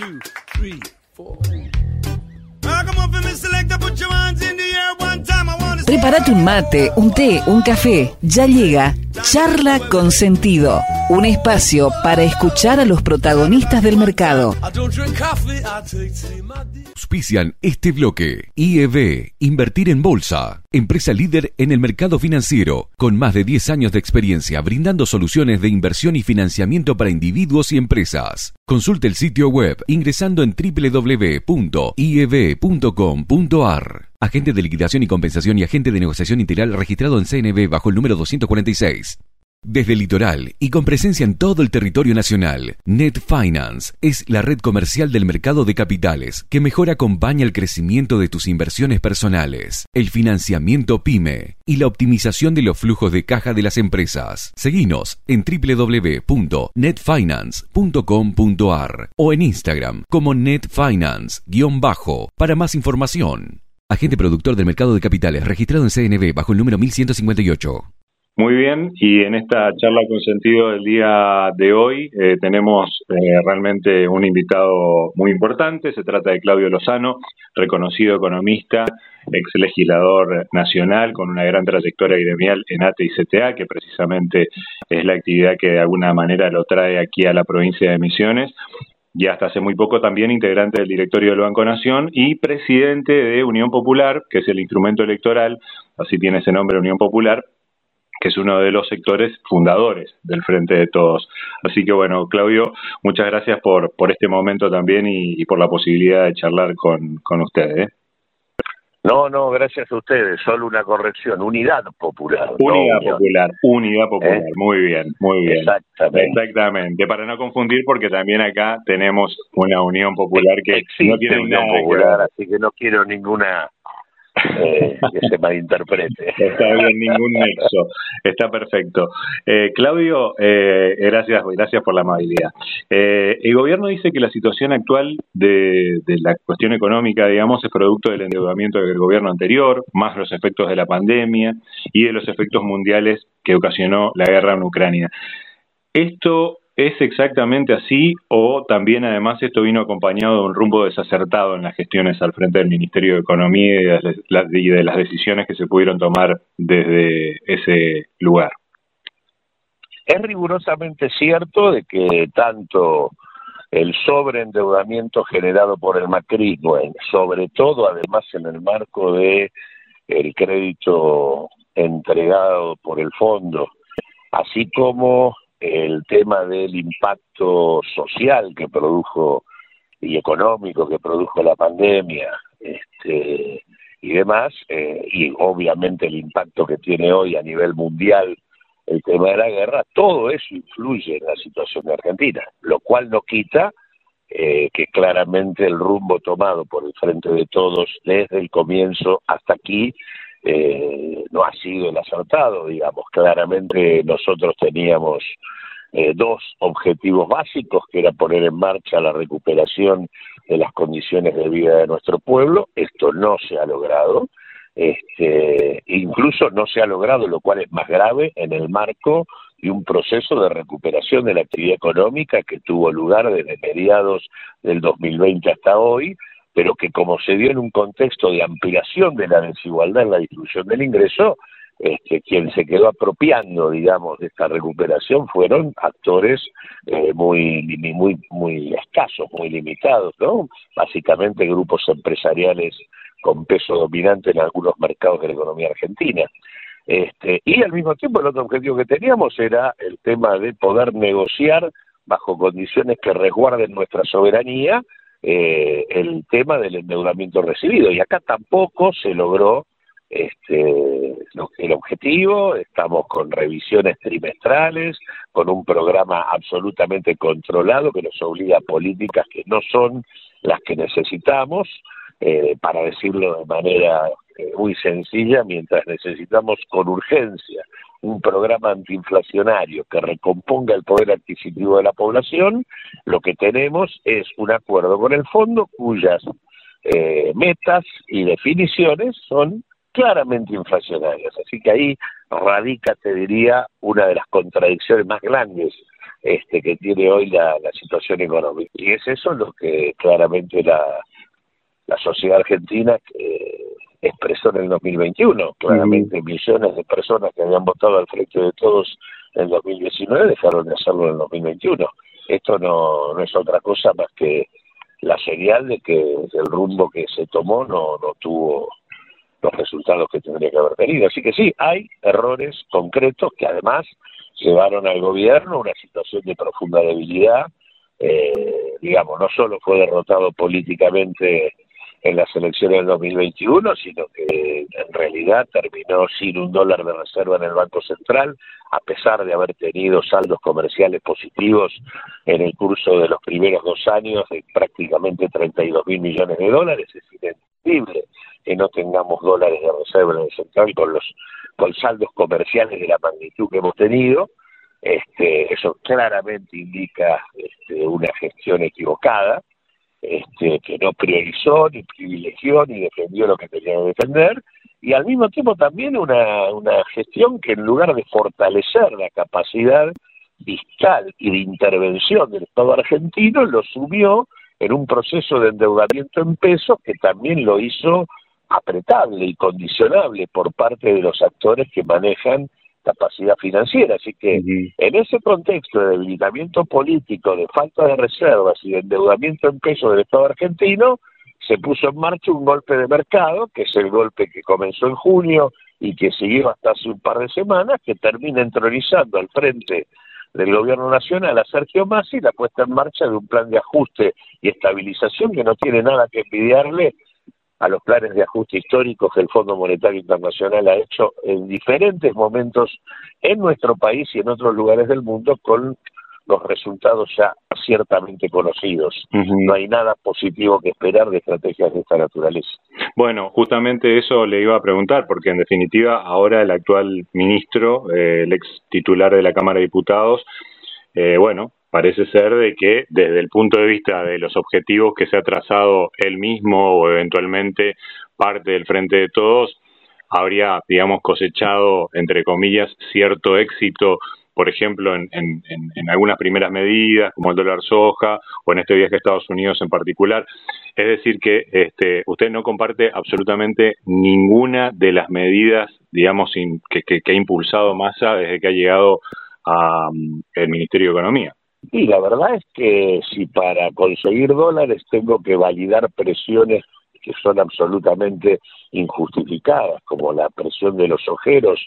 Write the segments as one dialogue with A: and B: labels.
A: two, three, four. Now come on, me selector, put your hands in the air one time. I wanna see-
B: Prepárate un mate, un té, un café. Ya llega Charla con Sentido. Un espacio para escuchar a los protagonistas del mercado.
C: Auspician este bloque. IEB, Invertir en Bolsa. Empresa líder en el mercado financiero, con más de 10 años de experiencia brindando soluciones de inversión y financiamiento para individuos y empresas. Consulte el sitio web ingresando en www.ieb.com.ar. Agente de liquidación y compensación y agente de negociación integral registrado en CNB bajo el número 246. Desde el litoral y con presencia en todo el territorio nacional, Net Finance es la red comercial del mercado de capitales que mejor acompaña el crecimiento de tus inversiones personales, el financiamiento PYME y la optimización de los flujos de caja de las empresas. Seguinos en www.netfinance.com.ar o en Instagram como netfinance-bajo para más información. Agente productor del mercado de capitales registrado en CNB bajo el número 1158.
D: Muy bien, y en esta charla con sentido del día de hoy eh, tenemos eh, realmente un invitado muy importante. Se trata de Claudio Lozano, reconocido economista, ex legislador nacional con una gran trayectoria gremial en ATE y CTA, que precisamente es la actividad que de alguna manera lo trae aquí a la provincia de Misiones. Y hasta hace muy poco también integrante del directorio del Banco Nación y presidente de Unión Popular, que es el instrumento electoral, así tiene ese nombre Unión Popular, que es uno de los sectores fundadores del Frente de Todos. Así que bueno, Claudio, muchas gracias por, por este momento también y, por la posibilidad de charlar con, con ustedes. ¿eh?
E: No, no, gracias a ustedes. Solo una corrección. Unidad popular.
D: Unidad. Popular, Unidad Popular,
E: ¿Eh?
D: muy bien, muy bien.
E: Exactamente.
D: Exactamente, para no confundir porque también acá tenemos una Unión Popular que
E: Existe
D: no tiene
E: Unión
D: nada que
E: Popular,
D: ver.
E: así que no quiero ninguna eh, que se malinterprete.
D: Está bien, ningún nexo. Está perfecto. Eh, Claudio, eh, gracias, gracias por la amabilidad. Eh, el gobierno dice que la situación actual de, de la cuestión económica, digamos, es producto del endeudamiento del gobierno anterior, más los efectos de la pandemia y de los efectos mundiales que ocasionó la guerra en Ucrania. ¿Esto es exactamente así o también además esto vino acompañado de un rumbo desacertado en las gestiones al frente del Ministerio de Economía y de las, decisiones que se pudieron tomar desde ese lugar?
E: Es rigurosamente cierto de que tanto el sobreendeudamiento generado por el macrismo, sobre todo además en el marco de el crédito entregado por el fondo, así como el tema del impacto social que produjo y económico que produjo la pandemia, este, y demás, eh, y obviamente el impacto que tiene hoy a nivel mundial el tema de la guerra, todo eso influye en la situación de Argentina, lo cual no quita eh, que claramente el rumbo tomado por el Frente de Todos desde el comienzo hasta aquí eh, no ha sido el acertado, digamos. Claramente nosotros teníamos eh, dos objetivos básicos, que era poner en marcha la recuperación de las condiciones de vida de nuestro pueblo. Esto no se ha logrado. Este, incluso no se ha logrado, lo cual es más grave, en el marco de un proceso de recuperación de la actividad económica que tuvo lugar desde mediados del 2020 hasta hoy, pero que como se dio en un contexto de ampliación de la desigualdad en la distribución del ingreso, este, quien se quedó apropiando, digamos, de esta recuperación fueron actores eh, muy, muy, muy escasos, muy limitados, ¿no? Básicamente grupos empresariales con peso dominante en algunos mercados de la economía argentina. Este, y al mismo tiempo el otro objetivo que teníamos era el tema de poder negociar bajo condiciones que resguarden nuestra soberanía eh, el tema del endeudamiento recibido. Y acá tampoco se logró este, el objetivo, estamos con revisiones trimestrales, con un programa absolutamente controlado que nos obliga a políticas que no son las que necesitamos, eh, para decirlo de manera muy sencilla, mientras necesitamos con urgencia un programa antiinflacionario que recomponga el poder adquisitivo de la población, lo que tenemos es un acuerdo con el fondo cuyas eh, metas y definiciones son claramente inflacionarias. Así que ahí radica, te diría, una de las contradicciones más grandes este, que tiene hoy la, situación económica. Y es eso lo que claramente la, la sociedad argentina eh, expresó en el 2021. Claramente millones de personas que habían votado al frente de todos en el 2019 dejaron de hacerlo en el 2021. Esto no, no es otra cosa más que la señal de que el rumbo que se tomó no, no tuvo los resultados que tendría que haber tenido. Así que sí, hay errores concretos que además llevaron al gobierno una situación de profunda debilidad. Eh, digamos, no solo fue derrotado políticamente en las elecciones del 2021, sino que en realidad terminó sin un dólar de reserva en el Banco Central, a pesar de haber tenido saldos comerciales positivos en el curso de los primeros dos años de prácticamente 32 mil millones de dólares. Es inentendible que no tengamos dólares de reserva en el central con los con saldos comerciales de la magnitud que hemos tenido. Este, eso claramente indica este, una gestión equivocada este, que no priorizó, ni privilegió, ni defendió lo que tenía que defender, y al mismo tiempo también una, una gestión que en lugar de fortalecer la capacidad fiscal y de intervención del Estado argentino, lo subió en un proceso de endeudamiento en pesos que también lo hizo apretable y condicionable por parte de los actores que manejan capacidad financiera. Así que en ese contexto de debilitamiento político, de falta de reservas y de endeudamiento en peso del Estado argentino, se puso en marcha un golpe de mercado, que es el golpe que comenzó en junio y que siguió hasta hace un par de semanas, que termina entronizando al frente del gobierno nacional a Sergio Massa la puesta en marcha de un plan de ajuste y estabilización que no tiene nada que envidiarle a los planes de ajuste históricos que el Fondo Monetario Internacional ha hecho en diferentes momentos en nuestro país y en otros lugares del mundo con los resultados ya ciertamente conocidos. No hay nada positivo que esperar de estrategias de esta naturaleza.
D: Bueno, justamente eso le iba a preguntar, porque en definitiva ahora el actual ministro, eh, el ex titular de la Cámara de Diputados, eh, bueno, parece ser de que desde el punto de vista de los objetivos que se ha trazado él mismo o eventualmente parte del Frente de Todos, habría, digamos, cosechado, entre comillas, cierto éxito, por ejemplo, en, en, en, algunas primeras medidas, como el dólar soja, o en este viaje a Estados Unidos en particular. Es decir, que este, usted no comparte absolutamente ninguna de las medidas, digamos, que, que, que ha impulsado Massa desde que ha llegado al mm, Ministerio de Economía.
E: Y la verdad es que si para conseguir dólares tengo que validar presiones que son absolutamente injustificadas, como la presión de los ojeros,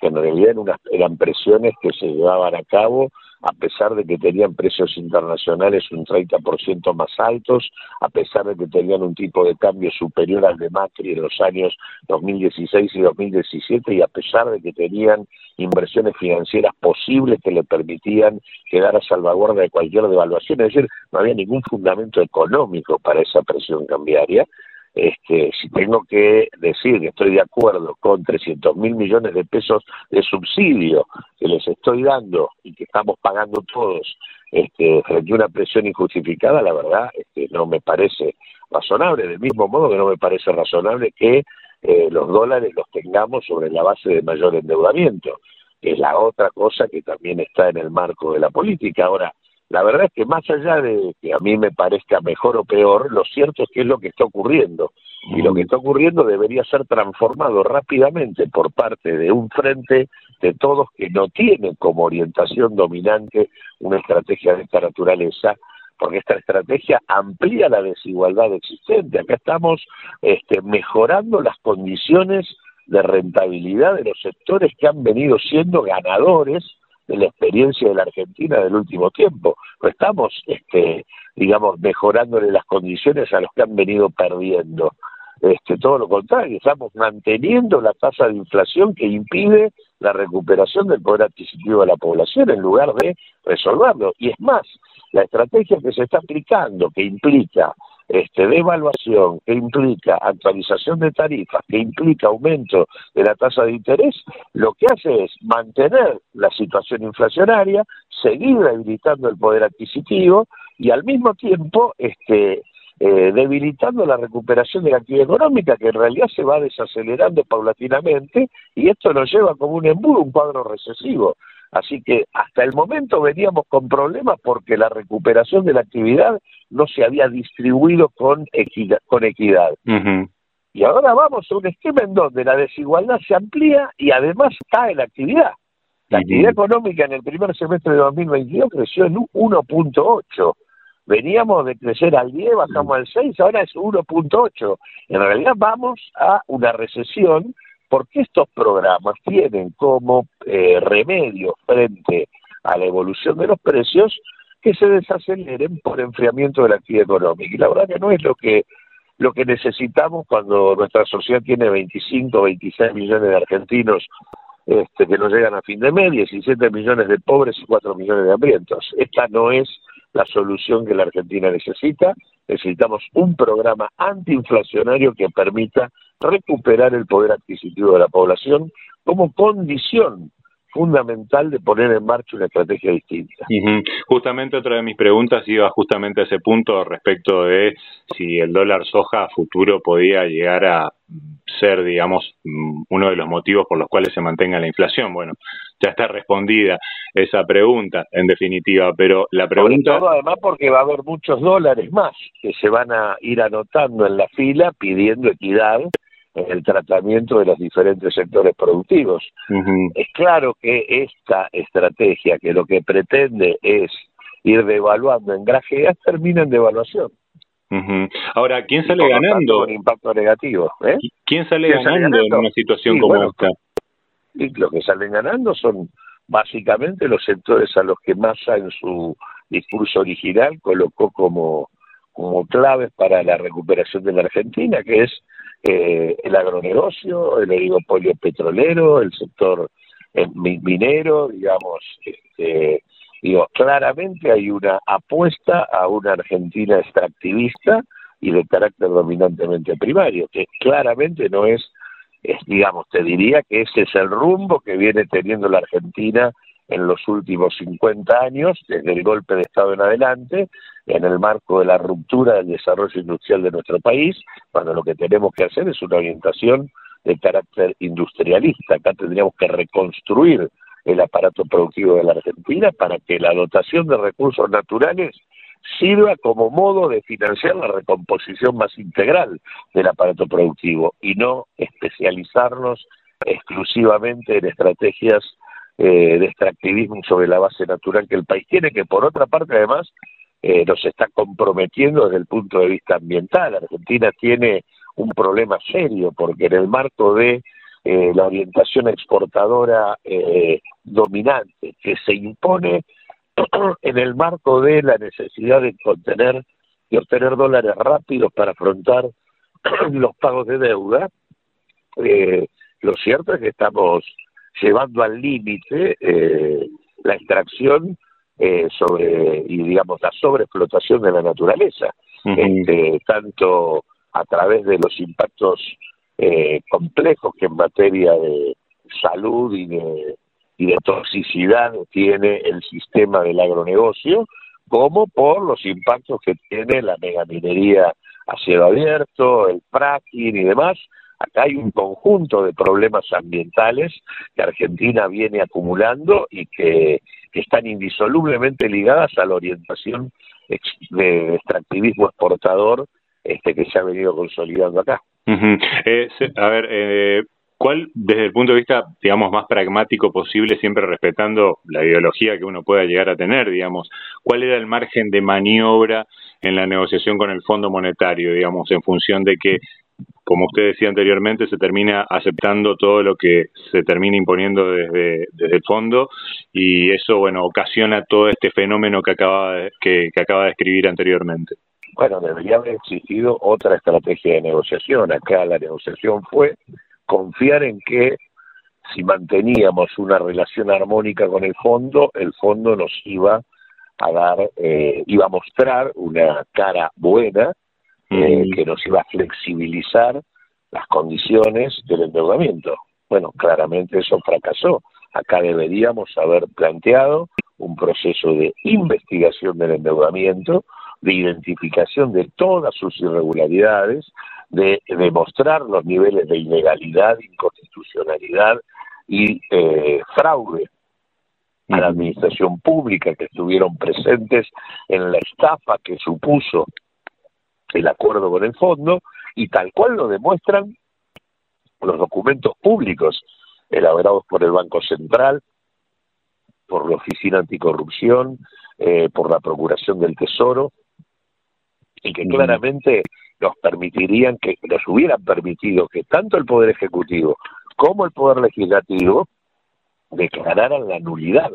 E: que en realidad eran presiones que se llevaban a cabo a pesar de que tenían precios internacionales un 30% más altos, a pesar de que tenían un tipo de cambio superior al de Macri en los años 2016 y 2017 y a pesar de que tenían inversiones financieras posibles que le permitían quedar a salvaguarda de cualquier devaluación, es decir, no había ningún fundamento económico para esa presión cambiaria este, si tengo que decir que estoy de acuerdo con 300 mil millones de pesos de subsidio que les estoy dando y que estamos pagando todos este, frente a una presión injustificada, la verdad este, no me parece razonable, del mismo modo que no me parece razonable que eh, los dólares los tengamos sobre la base de mayor endeudamiento, que es la otra cosa que también está en el marco de la política. Ahora, la verdad es que más allá de que a mí me parezca mejor o peor, lo cierto es que es lo que está ocurriendo. Y lo que está ocurriendo debería ser transformado rápidamente por parte de un frente de todos que no tienen como orientación dominante una estrategia de esta naturaleza, porque esta estrategia amplía la desigualdad existente. Acá estamos este, mejorando las condiciones de rentabilidad de los sectores que han venido siendo ganadores de la experiencia de la Argentina del último tiempo. No estamos, este, digamos, mejorándole las condiciones a los que han venido perdiendo. Este, todo lo contrario, estamos manteniendo la tasa de inflación que impide la recuperación del poder adquisitivo de la población en lugar de resolverlo. Y es más, la estrategia que se está aplicando, que implica este, devaluación, que implica actualización de tarifas, que implica aumento de la tasa de interés, lo que hace es mantener la situación inflacionaria, seguir debilitando el poder adquisitivo y al mismo tiempo este, eh, debilitando la recuperación de la actividad económica, que en realidad se va desacelerando paulatinamente, y esto nos lleva como un embudo, un cuadro recesivo. Así que hasta el momento veníamos con problemas porque la recuperación de la actividad no se había distribuido con equidad. Con equidad. Y ahora vamos a un esquema en donde la desigualdad se amplía y además cae la actividad. La actividad económica en el primer semestre de 2022 creció en un 1.8. Veníamos de crecer al 10, bajamos al 6, ahora es 1.8. En realidad vamos a una recesión porque estos programas tienen como eh, remedio frente a la evolución de los precios que se desaceleren por enfriamiento de la actividad económica. Y la verdad que no es lo que lo que necesitamos cuando nuestra sociedad tiene 25, 26 millones de argentinos este, que no llegan a fin de mes, 17 millones de pobres y 4 millones de hambrientos. Esta no es la solución que la Argentina necesita. Necesitamos un programa antiinflacionario que permita recuperar el poder adquisitivo de la población como condición fundamental de poner en marcha una estrategia distinta.
D: Justamente otra de mis preguntas iba justamente a ese punto respecto de si el dólar soja a futuro podía llegar a ser, digamos, uno de los motivos por los cuales se mantenga la inflación. Bueno, ya está respondida esa pregunta, en definitiva, pero la pregunta...
E: todo, además, porque va a haber muchos dólares más que se van a ir anotando en la fila pidiendo equidad en el tratamiento de los diferentes sectores productivos. Es claro que esta estrategia, que lo que pretende es ir devaluando en grajeas, termina en devaluación.
D: Ahora, ¿quién sale ganando?
E: Un impacto negativo. ¿eh?
D: ¿Quién sale, ganando, en una situación como esta?
E: Y los que salen ganando son básicamente los sectores a los que Massa en su discurso original colocó como, como claves para la recuperación de la Argentina, que es eh, el agronegocio, el oligopolio petrolero, el sector eh, minero, digamos, este, digo, claramente hay una apuesta a una Argentina extractivista y de carácter dominantemente primario, que claramente no es, es, digamos, te diría que ese es el rumbo que viene teniendo la Argentina en los últimos 50 años, desde el golpe de Estado en adelante, en el marco de la ruptura del desarrollo industrial de nuestro país, cuando lo que tenemos que hacer es una orientación de carácter industrialista. Acá tendríamos que reconstruir el aparato productivo de la Argentina para que la dotación de recursos naturales sirva como modo de financiar la recomposición más integral del aparato productivo y no especializarnos exclusivamente en estrategias eh, de extractivismo sobre la base natural que el país tiene, que por otra parte además eh, nos está comprometiendo desde el punto de vista ambiental. Argentina tiene un problema serio porque en el marco de eh, la orientación exportadora eh, dominante que se impone en el marco de la necesidad de contener y obtener dólares rápidos para afrontar los pagos de deuda, eh, lo cierto es que estamos llevando al límite eh, la extracción eh, sobre y digamos la sobreexplotación de la naturaleza, este, tanto a través de los impactos eh, complejos que en materia de salud y de, y de toxicidad tiene el sistema del agronegocio, como por los impactos que tiene la megaminería a cielo abierto, el fracking y demás, Acá hay un conjunto de problemas ambientales que Argentina viene acumulando y que, están indisolublemente ligadas a la orientación de extractivismo exportador este que se ha venido consolidando acá.
D: Eh, a ver, eh, ¿cuál, desde el punto de vista, digamos, más pragmático posible, siempre respetando la ideología que uno pueda llegar a tener, digamos, cuál era el margen de maniobra en la negociación con el Fondo Monetario, digamos, en función de que como usted decía anteriormente, se termina aceptando todo lo que se termina imponiendo desde, el fondo y eso, bueno, ocasiona todo este fenómeno que acaba de, que, acaba de escribir anteriormente.
E: Bueno, debería haber existido otra estrategia de negociación. Acá la negociación fue confiar en que si manteníamos una relación armónica con el fondo, el fondo nos iba a dar, eh, iba a mostrar una cara buena eh, que nos iba a flexibilizar las condiciones del endeudamiento. Bueno, claramente eso fracasó. Acá deberíamos haber planteado un proceso de investigación del endeudamiento, de identificación de todas sus irregularidades, de demostrar los niveles de ilegalidad, inconstitucionalidad y eh, fraude a la administración pública que estuvieron presentes en la estafa que supuso el acuerdo con el fondo y tal cual lo demuestran los documentos públicos elaborados por el Banco Central, por la Oficina Anticorrupción, eh, por la Procuración del Tesoro, y que claramente nos permitirían que nos hubieran permitido que tanto el Poder Ejecutivo como el Poder Legislativo declararan la nulidad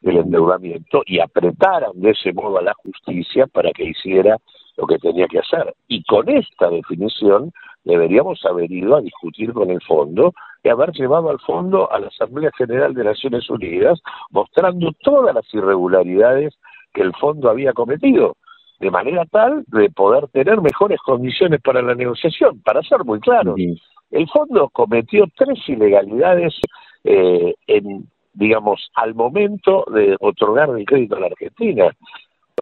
E: del endeudamiento y apretaran de ese modo a la justicia para que hiciera lo que tenía que hacer. Y con esta definición deberíamos haber ido a discutir con el fondo y haber llevado al fondo a la Asamblea General de Naciones Unidas mostrando todas las irregularidades que el fondo había cometido, de manera tal de poder tener mejores condiciones para la negociación. Para ser muy claro, el fondo cometió tres ilegalidades eh, en digamos, al momento de otorgar el crédito a la Argentina.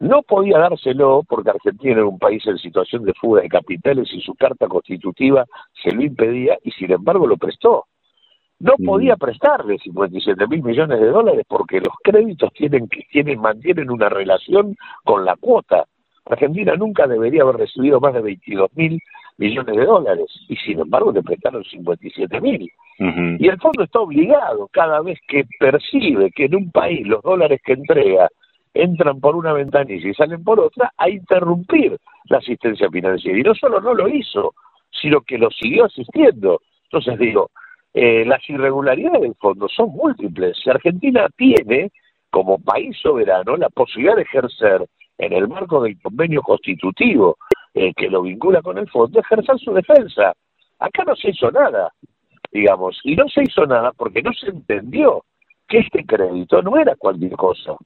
E: No podía dárselo porque Argentina era un país en situación de fuga de capitales y su carta constitutiva se lo impedía y sin embargo lo prestó. No mm. podía prestarle 57 mil millones de dólares porque los créditos tienen que tienen mantienen una relación con la cuota. Argentina nunca debería haber recibido más de 22 mil millones de dólares y sin embargo le prestaron 57 mil. Y el fondo está obligado cada vez que percibe que en un país los dólares que entrega entran por una ventanilla y salen por otra, a interrumpir la asistencia financiera. Y no solo no lo hizo, sino que lo siguió asistiendo. Entonces digo, eh, las irregularidades del fondo son múltiples. Si Argentina tiene, como país soberano, la posibilidad de ejercer en el marco del convenio constitutivo eh, que lo vincula con el fondo, ejercer su defensa. Acá no se hizo nada, digamos, y no se hizo nada porque no se entendió que este crédito no era cualquier cosa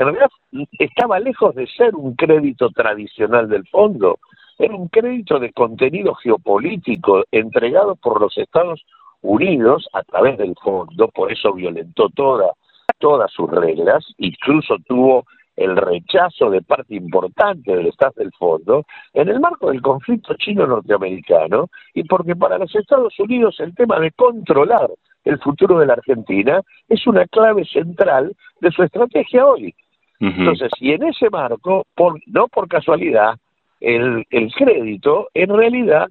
E: en realidad estaba lejos de ser un crédito tradicional del fondo, era un crédito de contenido geopolítico entregado por los Estados Unidos a través del fondo, por eso violentó toda, todas sus reglas, incluso tuvo el rechazo de parte importante del Estado del fondo en el marco del conflicto chino-norteamericano y porque para los Estados Unidos el tema de controlar el futuro de la Argentina es una clave central de su estrategia hoy. Entonces, y en ese marco, por, no por casualidad, el, el crédito en realidad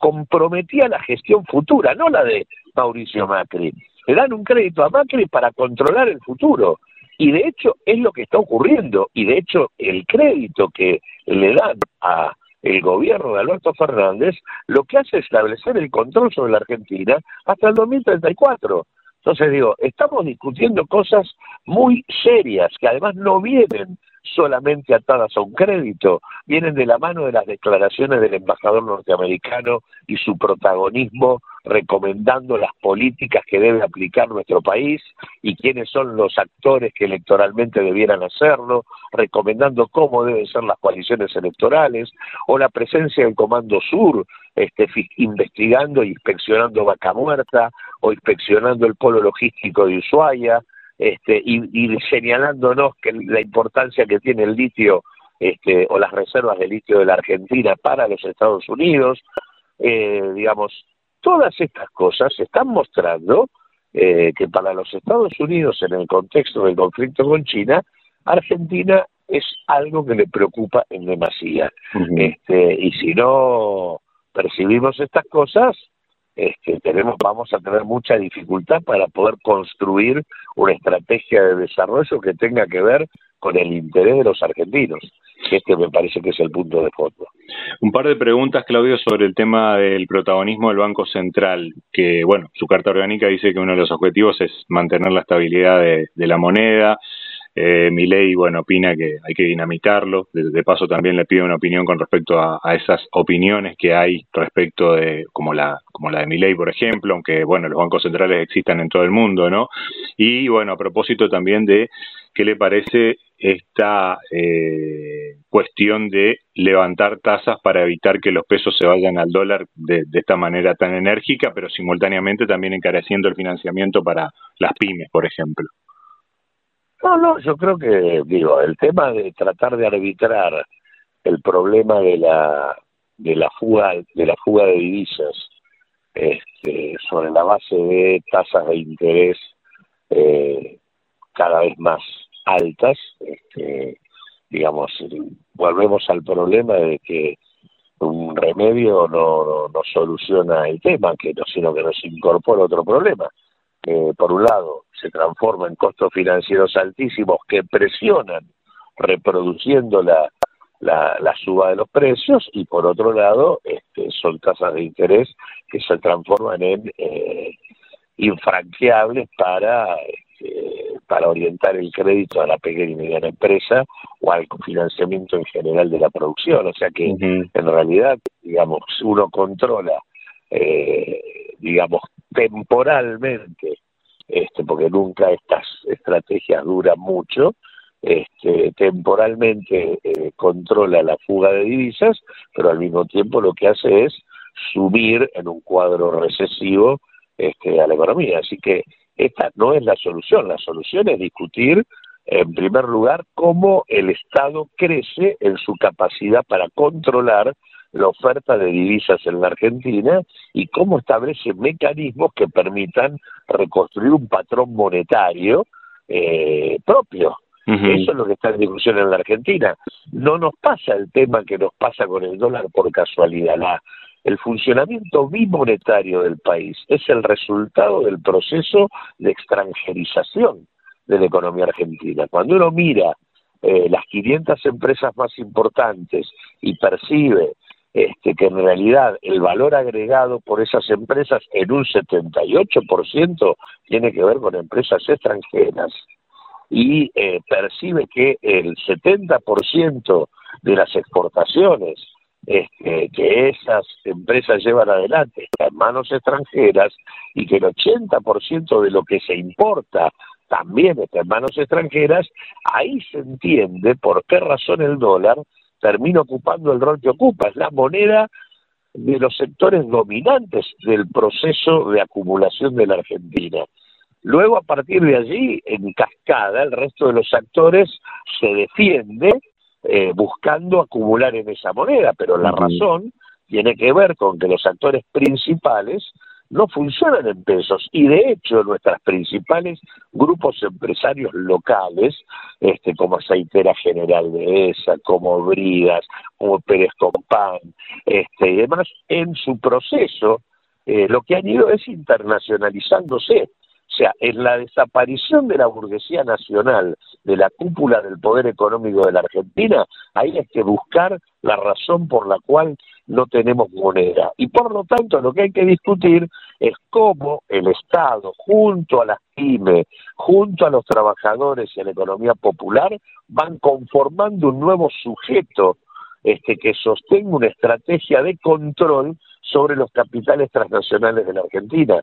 E: comprometía la gestión futura, no la de Mauricio Macri. Le dan un crédito a Macri para controlar el futuro. Y de hecho es lo que está ocurriendo. Y de hecho el crédito que le dan a el gobierno de Alberto Fernández lo que hace es establecer el control sobre la Argentina hasta el 2034. Entonces digo, estamos discutiendo cosas muy serias que además no vienen solamente atadas a un crédito, vienen de la mano de las declaraciones del embajador norteamericano y su protagonismo recomendando las políticas que debe aplicar nuestro país y quiénes son los actores que electoralmente debieran hacerlo, recomendando cómo deben ser las coaliciones electorales, o la presencia del Comando Sur, este, investigando e inspeccionando Vaca Muerta, o inspeccionando el polo logístico de Ushuaia, este, y, señalándonos que la importancia que tiene el litio este, o las reservas de litio de la Argentina para los Estados Unidos, eh, digamos, todas estas cosas están mostrando eh, que para los Estados Unidos, en el contexto del conflicto con China, Argentina es algo que le preocupa en demasía. este, y si no percibimos estas cosas, este, tenemos, vamos a tener mucha dificultad para poder construir una estrategia de desarrollo que tenga que ver con el interés de los argentinos. Este me parece que es el punto de fondo.
D: Un par de preguntas, Claudio, sobre el tema del protagonismo del Banco Central, que, bueno, su carta orgánica dice que uno de los objetivos es mantener la estabilidad de la moneda, eh, ley, bueno, opina que hay que dinamitarlo. De, paso, también le pide una opinión con respecto a, esas opiniones que hay respecto de, como la, como la de ley, por ejemplo, aunque, bueno, los bancos centrales existan en todo el mundo, ¿no? Y, bueno, a propósito también de qué le parece esta eh, cuestión de levantar tasas para evitar que los pesos se vayan al dólar de, de, esta manera tan enérgica, pero simultáneamente también encareciendo el financiamiento para las pymes, por ejemplo.
E: No, no, yo creo que, digo, el tema de tratar de arbitrar el problema de la de la fuga de la fuga de divisas este, sobre la base de tasas de interés eh, cada vez más altas, este, digamos, volvemos al problema de que un remedio no, no, soluciona el tema, que no, sino que nos incorpora otro problema. Por un lado, se transforma en costos financieros altísimos que presionan, reproduciendo la, la, suba de los precios, y por otro lado, este, son tasas de interés que se transforman en eh, infranqueables para este, para orientar el crédito a la pequeña y mediana empresa o al financiamiento en general de la producción. O sea que en realidad, digamos, uno controla, eh, digamos, temporalmente, este, porque nunca estas estrategias duran mucho, este, temporalmente eh, controla la fuga de divisas, pero al mismo tiempo lo que hace es subir en un cuadro recesivo este, a la economía. Así que esta no es la solución, la solución es discutir, en primer lugar, cómo el Estado crece en su capacidad para controlar la oferta de divisas en la Argentina y cómo establece mecanismos que permitan reconstruir un patrón monetario eh, propio. Eso es lo que está en discusión en la Argentina. No nos pasa el tema que nos pasa con el dólar por casualidad. La, el funcionamiento bimonetario del país es el resultado del proceso de extranjerización de la economía argentina. Cuando uno mira eh, las 500 empresas más importantes y percibe este, que en realidad el valor agregado por esas empresas en un 78% tiene que ver con empresas extranjeras y eh, percibe que el 70% de las exportaciones este, que esas empresas llevan adelante en manos extranjeras y que el 80% de lo que se importa también está en manos extranjeras, ahí se entiende por qué razón el dólar termina ocupando el rol que ocupa. Es la moneda de los sectores dominantes del proceso de acumulación de la Argentina. Luego, a partir de allí, en cascada, el resto de los actores se defiende eh, buscando acumular en esa moneda, pero la razón tiene que ver con que los actores principales no funcionan en pesos y de hecho nuestras principales grupos empresarios locales, este, como Aceitera General de ESA, como Bridas, como Pérez Compán, este, y demás, en su proceso eh, lo que han ido es internacionalizándose. O sea, en la desaparición de la burguesía nacional, de la cúpula del poder económico de la Argentina, ahí hay que buscar la razón por la cual no tenemos moneda. Y por lo tanto, lo que hay que discutir es cómo el Estado, junto a las pymes, junto a los trabajadores y a la economía popular, van conformando un nuevo sujeto este, que sostenga una estrategia de control sobre los capitales transnacionales de la Argentina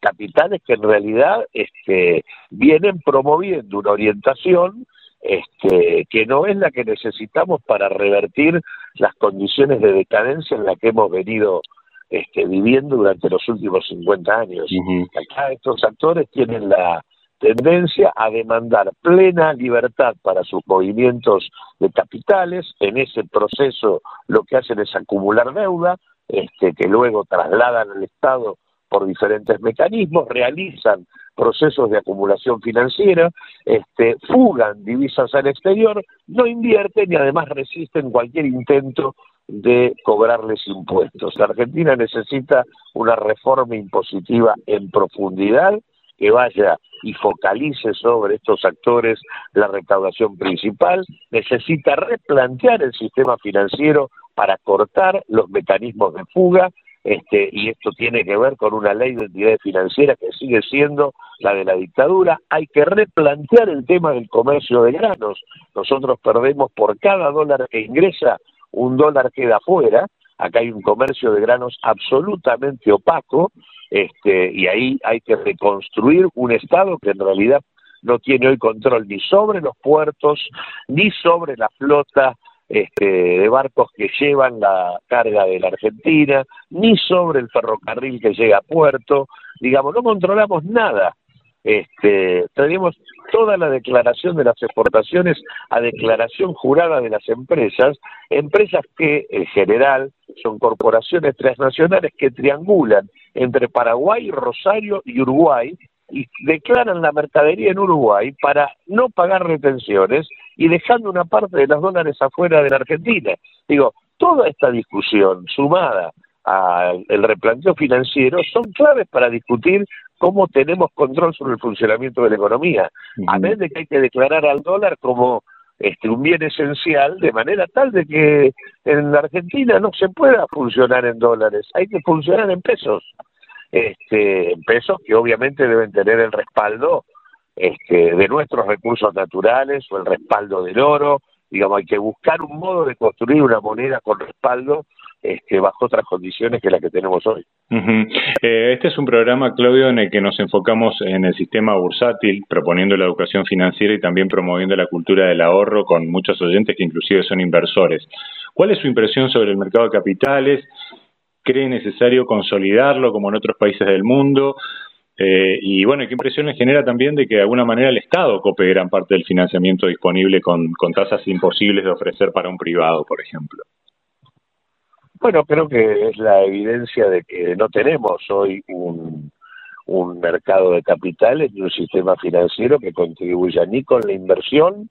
E: capitales que en realidad este, vienen promoviendo una orientación este, que no es la que necesitamos para revertir las condiciones de decadencia en las que hemos venido este, viviendo durante los últimos 50 años. Acá estos actores tienen la tendencia a demandar plena libertad para sus movimientos de capitales. En ese proceso lo que hacen es acumular deuda, este, que luego trasladan al Estado por diferentes mecanismos, realizan procesos de acumulación financiera, este, fugan divisas al exterior, no invierten y además resisten cualquier intento de cobrarles impuestos. La Argentina necesita una reforma impositiva en profundidad que vaya y focalice sobre estos actores la recaudación principal, necesita replantear el sistema financiero para cortar los mecanismos de fuga este, y esto tiene que ver con una ley de entidades financieras que sigue siendo la de la dictadura. Hay que replantear el tema del comercio de granos. Nosotros perdemos por cada dólar que ingresa, un dólar queda afuera. Acá hay un comercio de granos absolutamente opaco, este, y ahí hay que reconstruir un Estado que en realidad no tiene hoy control ni sobre los puertos, ni sobre la flota este, de barcos que llevan la carga de la Argentina, ni sobre el ferrocarril que llega a puerto, digamos, no controlamos nada. Este, tenemos toda la declaración de las exportaciones a declaración jurada de las empresas, empresas que en general son corporaciones transnacionales que triangulan entre Paraguay, Rosario y Uruguay y declaran la mercadería en Uruguay para no pagar retenciones y dejando una parte de los dólares afuera de la Argentina. Digo, toda esta discusión sumada al replanteo financiero son claves para discutir cómo tenemos control sobre el funcionamiento de la economía, a vez de que hay que declarar al dólar como este, un bien esencial de manera tal de que en la Argentina no se pueda funcionar en dólares, hay que funcionar en pesos este, pesos que obviamente deben tener el respaldo este, de nuestros recursos naturales o el respaldo del oro. Digamos, hay que buscar un modo de construir una moneda con respaldo este, bajo otras condiciones que las que tenemos hoy.
D: Eh, este es un programa, Claudio, en el que nos enfocamos en el sistema bursátil, proponiendo la educación financiera y también promoviendo la cultura del ahorro con muchos oyentes que inclusive son inversores. ¿Cuál es su impresión sobre el mercado de capitales? Cree necesario consolidarlo como en otros países del mundo. Eh, y bueno, ¿qué impresiones genera también de que de alguna manera el Estado cope gran parte del financiamiento disponible con, con tasas imposibles de ofrecer para un privado, por ejemplo?
E: Bueno, creo que es la evidencia de que no tenemos hoy un, mercado de capitales ni un sistema financiero que contribuya ni con la inversión,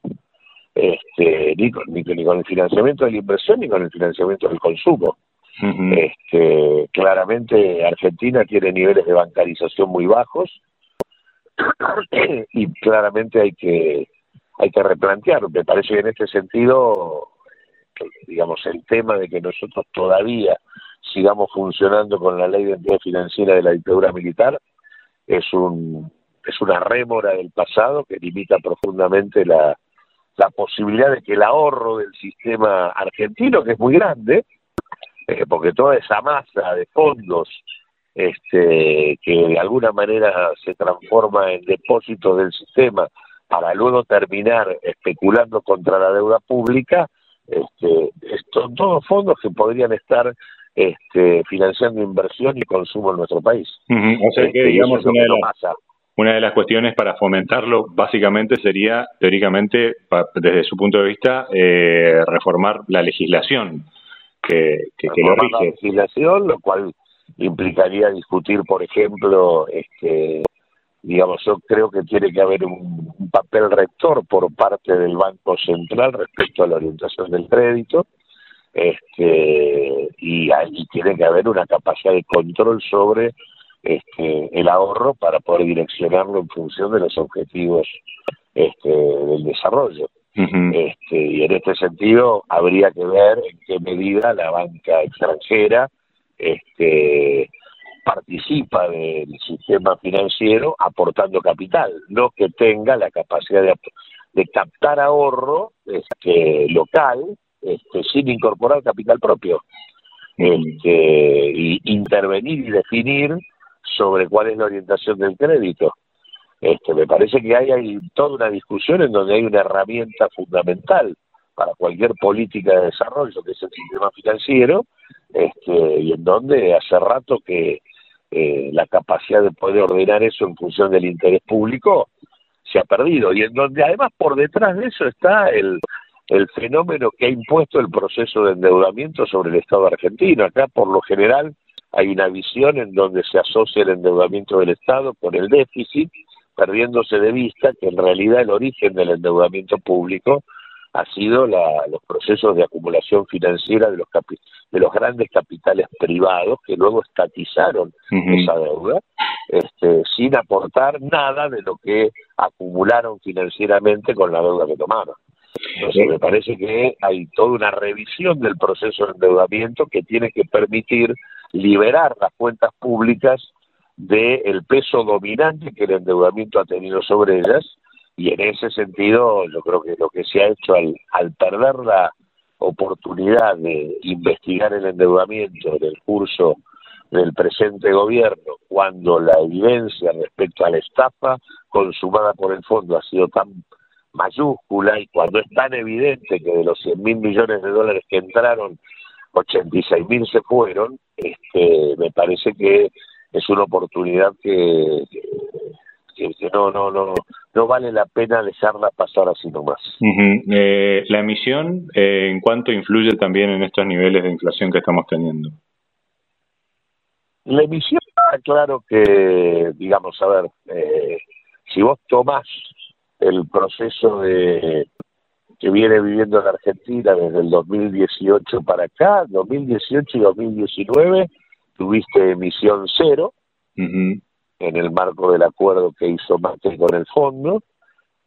E: este, ni, ni, ni con el financiamiento de la inversión, ni con el financiamiento del consumo este, claramente Argentina tiene niveles de bancarización muy bajos y claramente hay que hay que replantear. Me parece que en este sentido, digamos, el tema de que nosotros todavía sigamos funcionando con la ley de entidad financiera de la dictadura militar es un es una rémora del pasado que limita profundamente la, la posibilidad de que el ahorro del sistema argentino, que es muy grande, eh, porque toda esa masa de fondos este, que de alguna manera se transforma en depósitos del sistema para luego terminar especulando contra la deuda pública, este, son todos fondos que podrían estar este, financiando inversión y consumo en nuestro país.
D: O sea que, este, digamos, una de, las, una de, las, cuestiones para fomentarlo básicamente sería, teóricamente, desde su punto de vista, eh, reformar la legislación que, que, lo
E: La legislación, lo cual implicaría discutir, por ejemplo, este, digamos, yo creo que tiene que haber un, papel rector por parte del Banco Central respecto a la orientación del crédito, este, y, ahí tiene que haber una capacidad de control sobre este, el ahorro para poder direccionarlo en función de los objetivos este, del desarrollo este, y en este sentido habría que ver en qué medida la banca extranjera este, participa del sistema financiero aportando capital, no que tenga la capacidad de, de captar ahorro este, local este, sin incorporar capital propio. Este, y intervenir y definir sobre cuál es la orientación del crédito. Este, me parece que hay, toda una discusión en donde hay una herramienta fundamental para cualquier política de desarrollo, que es el sistema financiero, este, y en donde hace rato que eh, la capacidad de poder ordenar eso en función del interés público se ha perdido, y en donde además por detrás de eso está el, el fenómeno que ha impuesto el proceso de endeudamiento sobre el Estado argentino. Acá, por lo general, hay una visión en donde se asocia el endeudamiento del Estado con el déficit, perdiéndose de vista que en realidad el origen del endeudamiento público ha sido los procesos de acumulación financiera de los de los grandes capitales privados que luego estatizaron esa deuda este, sin aportar nada de lo que acumularon financieramente con la deuda que tomaron. Entonces me parece que hay toda una revisión del proceso de endeudamiento que tiene que permitir liberar las cuentas públicas del peso dominante que el endeudamiento ha tenido sobre ellas y en ese sentido yo creo que lo que se ha hecho al, al perder la oportunidad de investigar el endeudamiento en el curso del presente gobierno, cuando la evidencia respecto a la estafa consumada por el fondo ha sido tan mayúscula y cuando es tan evidente que de los 100 mil millones de dólares que entraron, 86 mil se fueron, este, me parece que es una oportunidad que, que, no, no, no, no vale la pena dejarla pasar así nomás.
D: eh, la emisión, eh, ¿en cuánto influye también en estos niveles de inflación que estamos teniendo?
E: La emisión claro que, digamos, a ver, eh, si vos tomás el proceso de que viene viviendo la Argentina desde el 2018 para acá, 2018 y 2019 tuviste emisión cero en el marco del acuerdo que hizo Macri con el fondo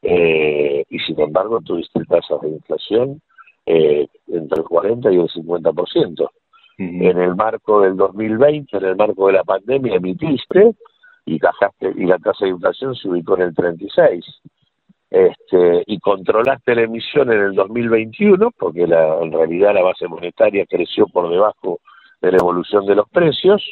E: eh, y sin embargo tuviste tasas de inflación eh, entre el 40 y el 50%. En el marco del 2020, en el marco de la pandemia, emitiste y, y la tasa de inflación se ubicó en el 36 este, y controlaste la emisión en el 2021, porque la, en realidad la base monetaria creció por debajo de la evolución de los precios,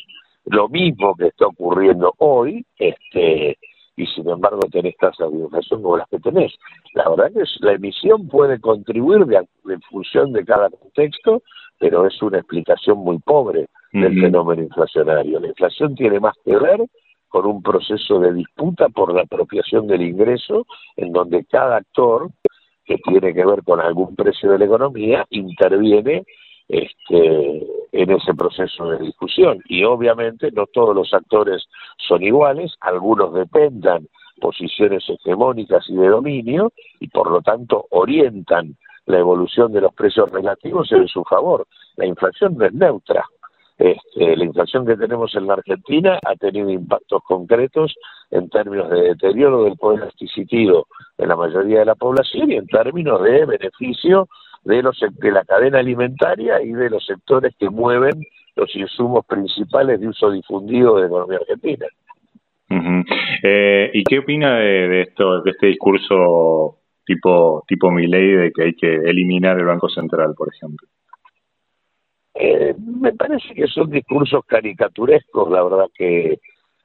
E: lo mismo que está ocurriendo hoy, este, y sin embargo tenés tasas de inflación como las que tenés. La verdad que la emisión puede contribuir en función de cada contexto, pero es una explicación muy pobre del fenómeno inflacionario. La inflación tiene más que ver con un proceso de disputa por la apropiación del ingreso, en donde cada actor que tiene que ver con algún precio de la economía interviene este, en ese proceso de discusión. Y obviamente no todos los actores son iguales, algunos dependan posiciones hegemónicas y de dominio y por lo tanto orientan la evolución de los precios relativos en su favor. La inflación no es neutra, este, la inflación que tenemos en la Argentina ha tenido impactos concretos en términos de deterioro del poder adquisitivo de la mayoría de la población y en términos de beneficio de, los, de la cadena alimentaria y de los sectores que mueven los insumos principales de uso difundido de la economía argentina.
D: Eh, ¿Y qué opina de, esto, de este discurso tipo tipo ley de que hay que eliminar el Banco Central, por ejemplo?
E: Eh, me parece que son discursos caricaturescos, la verdad que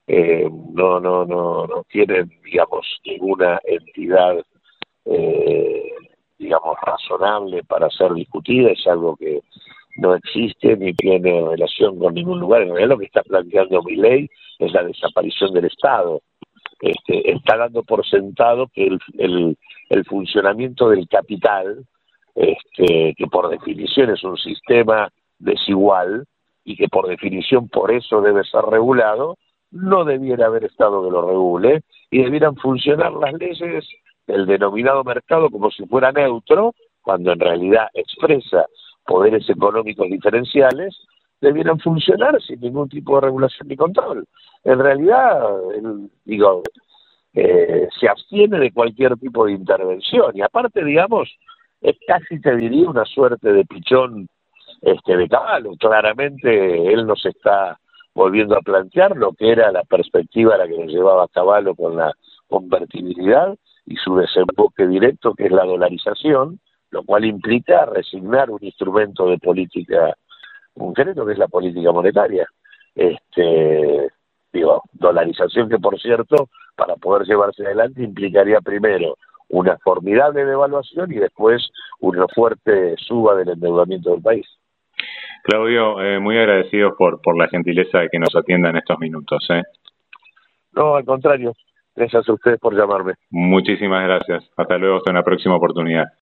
E: eh, no, no, no, no tienen, digamos, ninguna entidad, eh, digamos, razonable para ser discutida, es algo que no existe ni tiene relación con ningún lugar. En realidad lo que está planteando mi ley es la desaparición del Estado. Este, está dando por sentado que el, el, el funcionamiento del capital, este, que por definición es un sistema desigual y que por definición por eso debe ser regulado, no debiera haber estado que lo regule y debieran funcionar las leyes del denominado mercado como si fuera neutro, cuando en realidad expresa poderes económicos diferenciales, debieran funcionar sin ningún tipo de regulación ni control. En realidad, digo, eh, se abstiene de cualquier tipo de intervención y aparte, digamos, es casi te diría una suerte de pichón este, de Caballo. Claramente él nos está volviendo a plantear lo que era la perspectiva a la que nos llevaba Caballo con la convertibilidad y su desemboque directo, que es la dolarización, lo cual implica resignar un instrumento de política concreto, que es la política monetaria. Este, digo, dolarización que, por cierto, para poder llevarse adelante implicaría primero una formidable devaluación y después una fuerte suba del endeudamiento del país.
D: Claudio, eh, muy agradecidos por, por la gentileza de que nos atienda en estos minutos. ¿eh?
E: No, al contrario. Gracias a ustedes por llamarme.
D: Muchísimas gracias. Hasta luego, hasta una próxima oportunidad.